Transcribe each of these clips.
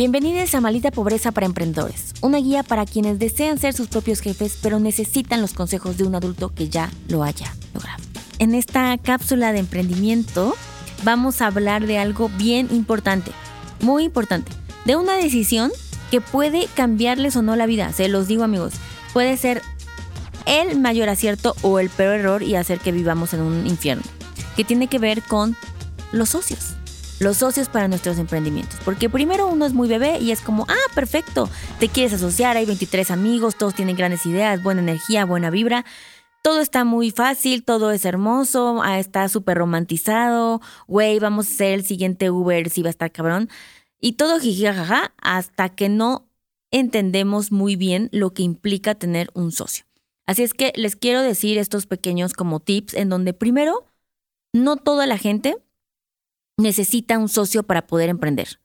Bienvenidos a Malita Pobreza para Emprendedores, una guía para quienes desean ser sus propios jefes pero necesitan los consejos de un adulto que ya lo haya logrado. En esta cápsula de emprendimiento vamos a hablar de algo bien importante, muy importante, de una decisión que puede cambiarles o no la vida, se los digo amigos, puede ser el mayor acierto o el peor error y hacer que vivamos en un infierno, que tiene que ver con los socios los socios para nuestros emprendimientos. Porque primero uno es muy bebé y es como, ah, perfecto, te quieres asociar, hay 23 amigos, todos tienen grandes ideas, buena energía, buena vibra. Todo está muy fácil, todo es hermoso, ah, está súper romantizado, güey, vamos a ser el siguiente Uber, si va a estar cabrón. Y todo jijijaja hasta que no entendemos muy bien lo que implica tener un socio. Así es que les quiero decir estos pequeños como tips en donde primero, no toda la gente necesita un socio para poder emprender.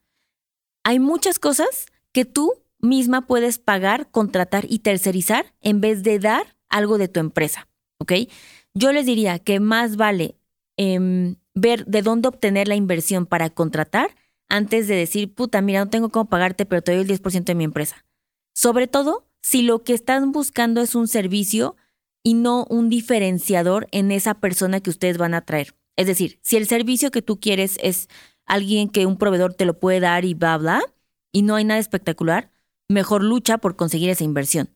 Hay muchas cosas que tú misma puedes pagar, contratar y tercerizar en vez de dar algo de tu empresa, ¿ok? Yo les diría que más vale em, ver de dónde obtener la inversión para contratar antes de decir, puta, mira, no tengo cómo pagarte, pero te doy el 10% de mi empresa. Sobre todo si lo que están buscando es un servicio y no un diferenciador en esa persona que ustedes van a traer. Es decir, si el servicio que tú quieres es alguien que un proveedor te lo puede dar y bla, bla, y no hay nada espectacular, mejor lucha por conseguir esa inversión.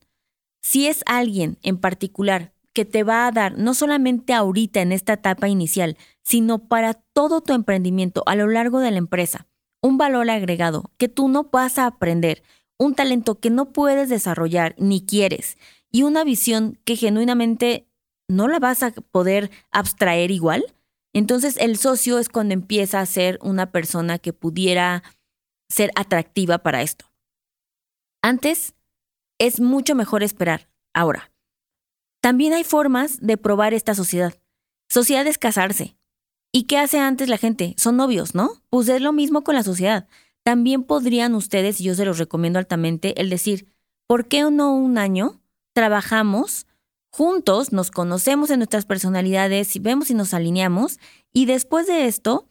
Si es alguien en particular que te va a dar, no solamente ahorita en esta etapa inicial, sino para todo tu emprendimiento a lo largo de la empresa, un valor agregado que tú no vas a aprender, un talento que no puedes desarrollar ni quieres, y una visión que genuinamente no la vas a poder abstraer igual, entonces el socio es cuando empieza a ser una persona que pudiera ser atractiva para esto. Antes es mucho mejor esperar. Ahora, también hay formas de probar esta sociedad. Sociedad es casarse. ¿Y qué hace antes la gente? Son novios, ¿no? Pues es lo mismo con la sociedad. También podrían ustedes, y yo se los recomiendo altamente, el decir, ¿por qué no un año trabajamos Juntos nos conocemos en nuestras personalidades, y vemos si nos alineamos y después de esto,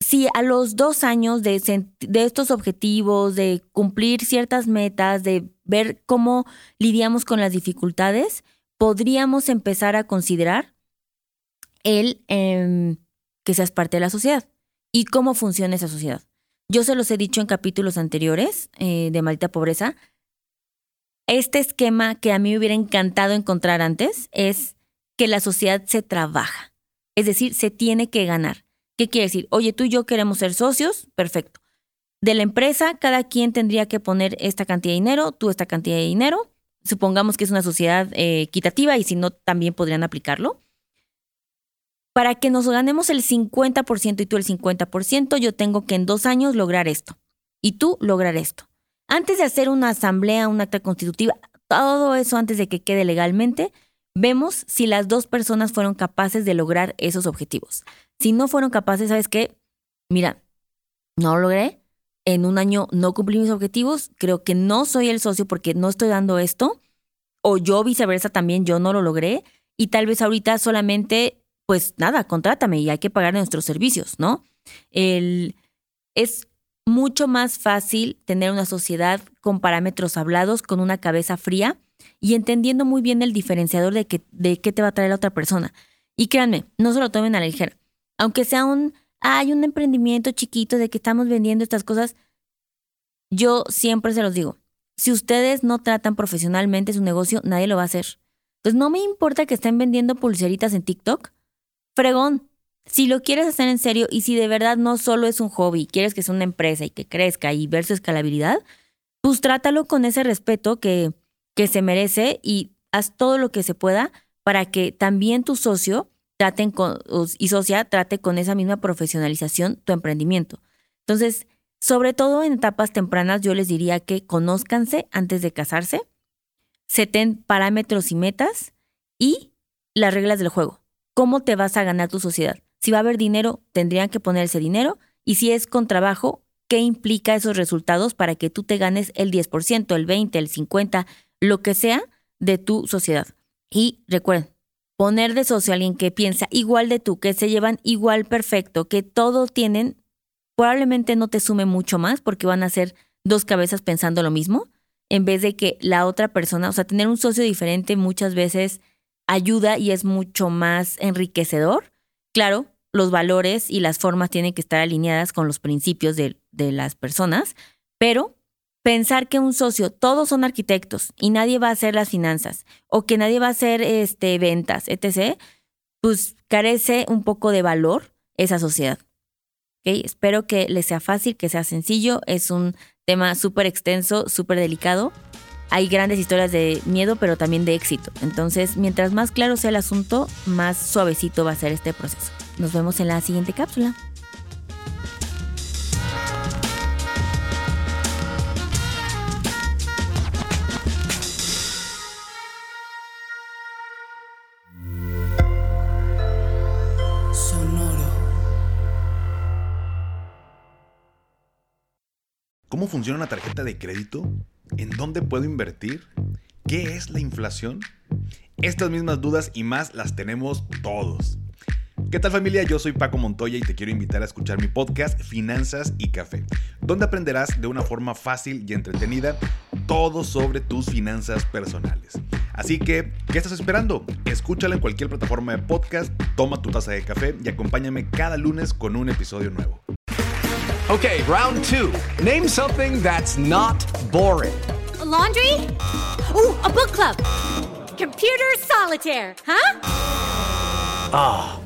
si a los dos años de, estos objetivos, de cumplir ciertas metas, de ver cómo lidiamos con las dificultades, podríamos empezar a considerar el em, que seas parte de la sociedad y cómo funciona esa sociedad. Yo se los he dicho en capítulos anteriores eh, de Maldita Pobreza, este esquema que a mí me hubiera encantado encontrar antes es que la sociedad se trabaja. Es decir, se tiene que ganar. ¿Qué quiere decir? Oye, tú y yo queremos ser socios, perfecto. De la empresa, cada quien tendría que poner esta cantidad de dinero, tú esta cantidad de dinero. Supongamos que es una sociedad eh, equitativa y si no, también podrían aplicarlo. Para que nos ganemos el 50% y tú el 50%, yo tengo que en dos años lograr esto. Y tú lograr esto. Antes de hacer una asamblea, un acta constitutiva, todo eso antes de que quede legalmente, vemos si las dos personas fueron capaces de lograr esos objetivos. Si no fueron capaces, ¿sabes qué? Mira, no lo logré, en un año no cumplí mis objetivos, creo que no soy el socio porque no estoy dando esto, o yo viceversa también, yo no lo logré, y tal vez ahorita solamente, pues nada, contrátame y hay que pagar nuestros servicios, ¿no? El, es mucho más fácil tener una sociedad con parámetros hablados, con una cabeza fría y entendiendo muy bien el diferenciador de, que, de qué te va a traer la otra persona. Y créanme, no se lo tomen a la. Aunque sea un, hay un emprendimiento chiquito de que estamos vendiendo estas cosas, yo siempre se los digo, si ustedes no tratan profesionalmente su negocio, nadie lo va a hacer. Entonces no me importa que estén vendiendo pulseritas en TikTok. Fregón, si lo quieres hacer en serio y si de verdad no solo es un hobby, quieres que sea una empresa y que crezca y ver su escalabilidad, pues trátalo con ese respeto que, que se merece y haz todo lo que se pueda para que también tu socio traten y socia trate con esa misma profesionalización tu emprendimiento. Entonces, sobre todo en etapas tempranas, yo les diría que conózcanse antes de casarse, seten parámetros y metas y las reglas del juego. ¿Cómo te vas a ganar tu sociedad? Si va a haber dinero, tendrían que poner ese dinero. Y si es con trabajo, ¿qué implica esos resultados para que tú te ganes el 10%, el 20%, el 50%, lo que sea de tu sociedad? Y recuerden, poner de socio a alguien que piensa igual de tú, que se llevan igual perfecto, que todo tienen probablemente no te sume mucho más porque van a ser dos cabezas pensando lo mismo, en vez de que la otra persona, o sea, tener un socio diferente muchas veces ayuda y es mucho más enriquecedor. Claro, los valores y las formas tienen que estar alineadas con los principios de, las personas, pero pensar que un socio, todos son arquitectos y nadie va a hacer las finanzas o que nadie va a hacer este, ventas, etc., pues carece un poco de valor esa sociedad. Espero que les sea fácil, que sea sencillo. Es un tema súper extenso, súper delicado. Hay grandes historias de miedo, pero también de éxito. Entonces, mientras más claro sea el asunto, más suavecito va a ser este proceso. Nos vemos en la siguiente cápsula. ¿Cómo funciona una tarjeta de crédito? ¿En dónde puedo invertir? ¿Qué es la inflación? Estas mismas dudas y más las tenemos todos. ¿Qué tal familia? Yo soy Paco Montoya y te quiero invitar a escuchar mi podcast Finanzas y Café, donde aprenderás de una forma fácil y entretenida todo sobre tus finanzas personales. Así que, ¿qué estás esperando? Escúchala en cualquier plataforma de podcast, toma tu taza de café y acompáñame cada lunes con un episodio nuevo. Okay, round two. Name something that's not boring. A laundry? Ooh, a book club. Computer solitaire, huh? Ah, oh,